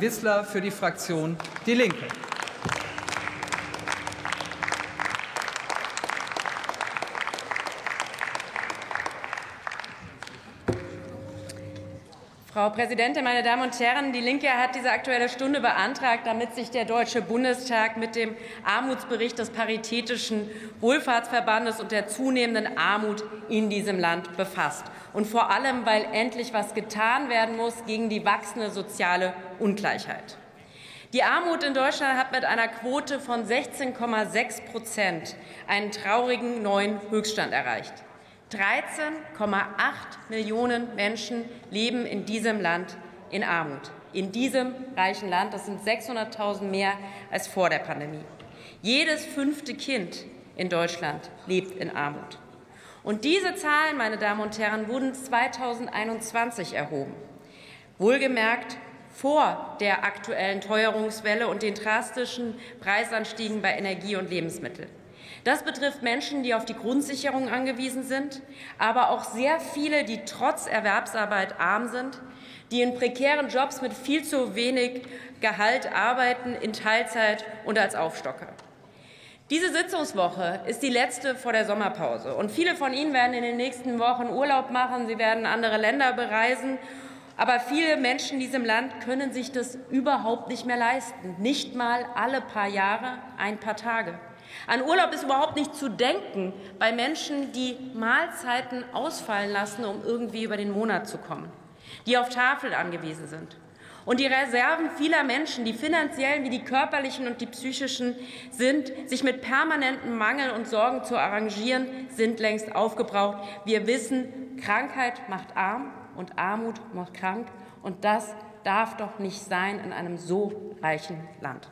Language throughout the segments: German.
Wissler für die Fraktion Die Linke. Frau Präsidentin, meine Damen und Herren! Die Linke hat diese Aktuelle Stunde beantragt, damit sich der Deutsche Bundestag mit dem Armutsbericht des Paritätischen Wohlfahrtsverbandes und der zunehmenden Armut in diesem Land befasst. Und vor allem, weil endlich was getan werden muss gegen die wachsende soziale Ungleichheit. Die Armut in Deutschland hat mit einer Quote von 16,6 Prozent einen traurigen neuen Höchststand erreicht. 13,8 Millionen Menschen leben in diesem Land in Armut. In diesem reichen Land, das sind 600.000 mehr als vor der Pandemie. Jedes fünfte Kind in Deutschland lebt in Armut. Und diese Zahlen, meine Damen und Herren, wurden 2021 erhoben. Wohlgemerkt vor der aktuellen Teuerungswelle und den drastischen Preisanstiegen bei Energie und Lebensmitteln. Das betrifft Menschen, die auf die Grundsicherung angewiesen sind, aber auch sehr viele, die trotz Erwerbsarbeit arm sind, die in prekären Jobs mit viel zu wenig Gehalt arbeiten, in Teilzeit und als Aufstocker. Diese Sitzungswoche ist die letzte vor der Sommerpause. Und viele von Ihnen werden in den nächsten Wochen Urlaub machen, sie werden andere Länder bereisen. Aber viele Menschen in diesem Land können sich das überhaupt nicht mehr leisten, nicht mal alle paar Jahre ein paar Tage. An Urlaub ist überhaupt nicht zu denken bei Menschen, die Mahlzeiten ausfallen lassen, um irgendwie über den Monat zu kommen, die auf Tafeln angewiesen sind. Und die Reserven vieler Menschen, die finanziellen wie die körperlichen und die psychischen sind, sich mit permanentem Mangel und Sorgen zu arrangieren, sind längst aufgebraucht. Wir wissen, Krankheit macht arm und Armut macht krank. Und das darf doch nicht sein in einem so reichen Land.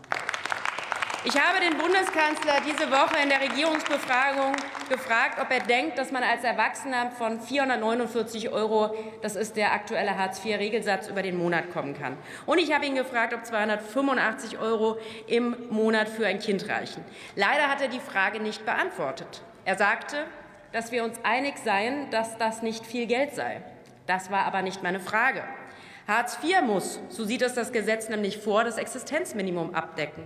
Ich habe den Bundeskanzler diese Woche in der Regierungsbefragung gefragt, ob er denkt, dass man als Erwachsener von 449 Euro, das ist der aktuelle Hartz-IV-Regelsatz, über den Monat kommen kann. Und ich habe ihn gefragt, ob 285 Euro im Monat für ein Kind reichen. Leider hat er die Frage nicht beantwortet. Er sagte, dass wir uns einig seien, dass das nicht viel Geld sei. Das war aber nicht meine Frage. Hartz IV muss, so sieht es das Gesetz nämlich vor, das Existenzminimum abdecken.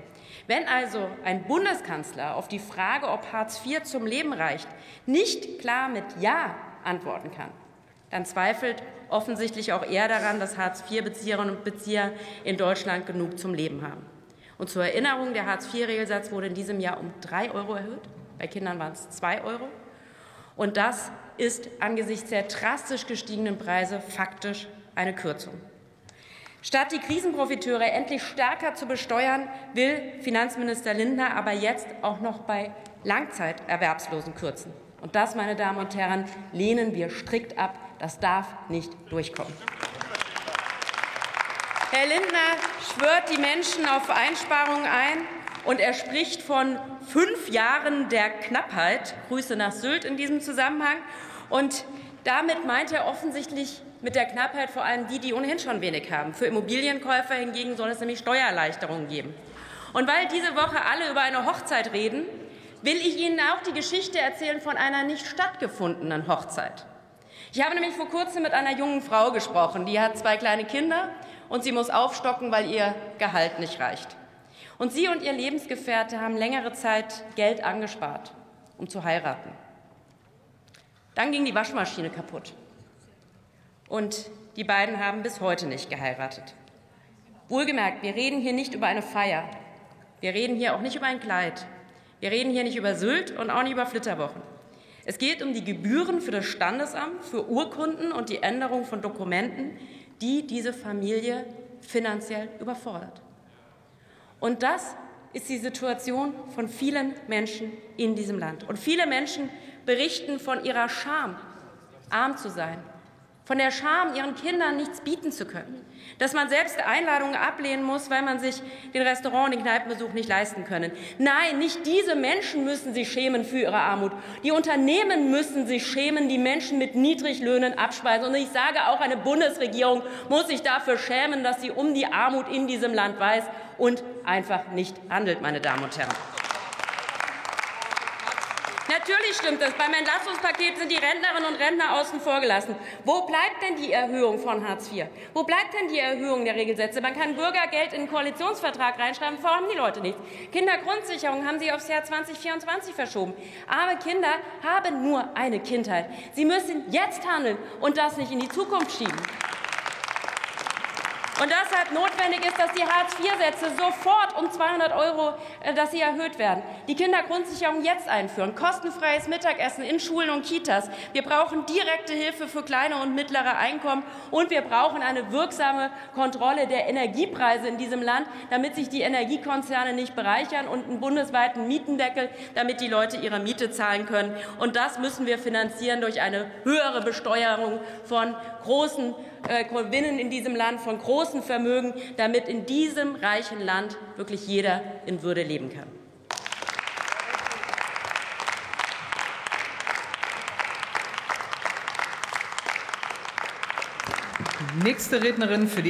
Wenn also ein Bundeskanzler auf die Frage, ob Hartz IV zum Leben reicht, nicht klar mit Ja antworten kann, dann zweifelt offensichtlich auch er daran, dass Hartz-IV-Bezieherinnen und Bezieher in Deutschland genug zum Leben haben. Und zur Erinnerung, der Hartz-IV-Regelsatz wurde in diesem Jahr um drei Euro erhöht. Bei Kindern waren es zwei Euro. Und das ist angesichts der drastisch gestiegenen Preise faktisch eine Kürzung. Statt die Krisenprofiteure endlich stärker zu besteuern, will Finanzminister Lindner aber jetzt auch noch bei Langzeiterwerbslosen kürzen. Und das, meine Damen und Herren, lehnen wir strikt ab. Das darf nicht durchkommen. Herr Lindner schwört die Menschen auf Einsparungen ein und er spricht von fünf Jahren der Knappheit. Grüße nach Sylt in diesem Zusammenhang. Und damit meint er offensichtlich mit der Knappheit vor allem die, die ohnehin schon wenig haben. Für Immobilienkäufer hingegen soll es nämlich Steuererleichterungen geben. Und weil diese Woche alle über eine Hochzeit reden, will ich Ihnen auch die Geschichte erzählen von einer nicht stattgefundenen Hochzeit. Ich habe nämlich vor kurzem mit einer jungen Frau gesprochen, die hat zwei kleine Kinder und sie muss aufstocken, weil ihr Gehalt nicht reicht. Und sie und ihr Lebensgefährte haben längere Zeit Geld angespart, um zu heiraten. Dann ging die Waschmaschine kaputt und die beiden haben bis heute nicht geheiratet. Wohlgemerkt, wir reden hier nicht über eine Feier. Wir reden hier auch nicht über ein Kleid. Wir reden hier nicht über Sylt und auch nicht über Flitterwochen. Es geht um die Gebühren für das Standesamt, für Urkunden und die Änderung von Dokumenten, die diese Familie finanziell überfordert. Und das ist die Situation von vielen Menschen in diesem Land. Und viele Menschen berichten von ihrer Scham, arm zu sein, von der Scham, ihren Kindern nichts bieten zu können, dass man selbst Einladungen ablehnen muss, weil man sich den Restaurant- und den Kneipenbesuch nicht leisten können. Nein, nicht diese Menschen müssen sich schämen für ihre Armut. Die Unternehmen müssen sich schämen, die Menschen mit Niedriglöhnen abspeisen. Und ich sage auch, eine Bundesregierung muss sich dafür schämen, dass sie um die Armut in diesem Land weiß und einfach nicht handelt, meine Damen und Herren. Natürlich stimmt das. Beim Entlastungspaket sind die Rentnerinnen und Rentner außen vor gelassen. Wo bleibt denn die Erhöhung von Hartz IV? Wo bleibt denn die Erhöhung der Regelsätze? Man kann Bürgergeld in den Koalitionsvertrag reinschreiben, vorhaben die Leute nichts. Kindergrundsicherung haben sie aufs Jahr 2024 verschoben. Arme Kinder haben nur eine Kindheit. Sie müssen jetzt handeln und das nicht in die Zukunft schieben. Und deshalb notwendig ist, dass die Hartz-IV-Sätze sofort um 200 Euro, äh, dass sie erhöht werden. Die Kindergrundsicherung jetzt einführen, kostenfreies Mittagessen in Schulen und Kitas. Wir brauchen direkte Hilfe für kleine und mittlere Einkommen und wir brauchen eine wirksame Kontrolle der Energiepreise in diesem Land, damit sich die Energiekonzerne nicht bereichern und einen bundesweiten Mietendeckel, damit die Leute ihre Miete zahlen können. Und das müssen wir finanzieren durch eine höhere Besteuerung von großen äh, Gewinnen in diesem Land, von großen Vermögen, damit in diesem reichen Land wirklich jeder in Würde leben kann. Nächste Rednerin für die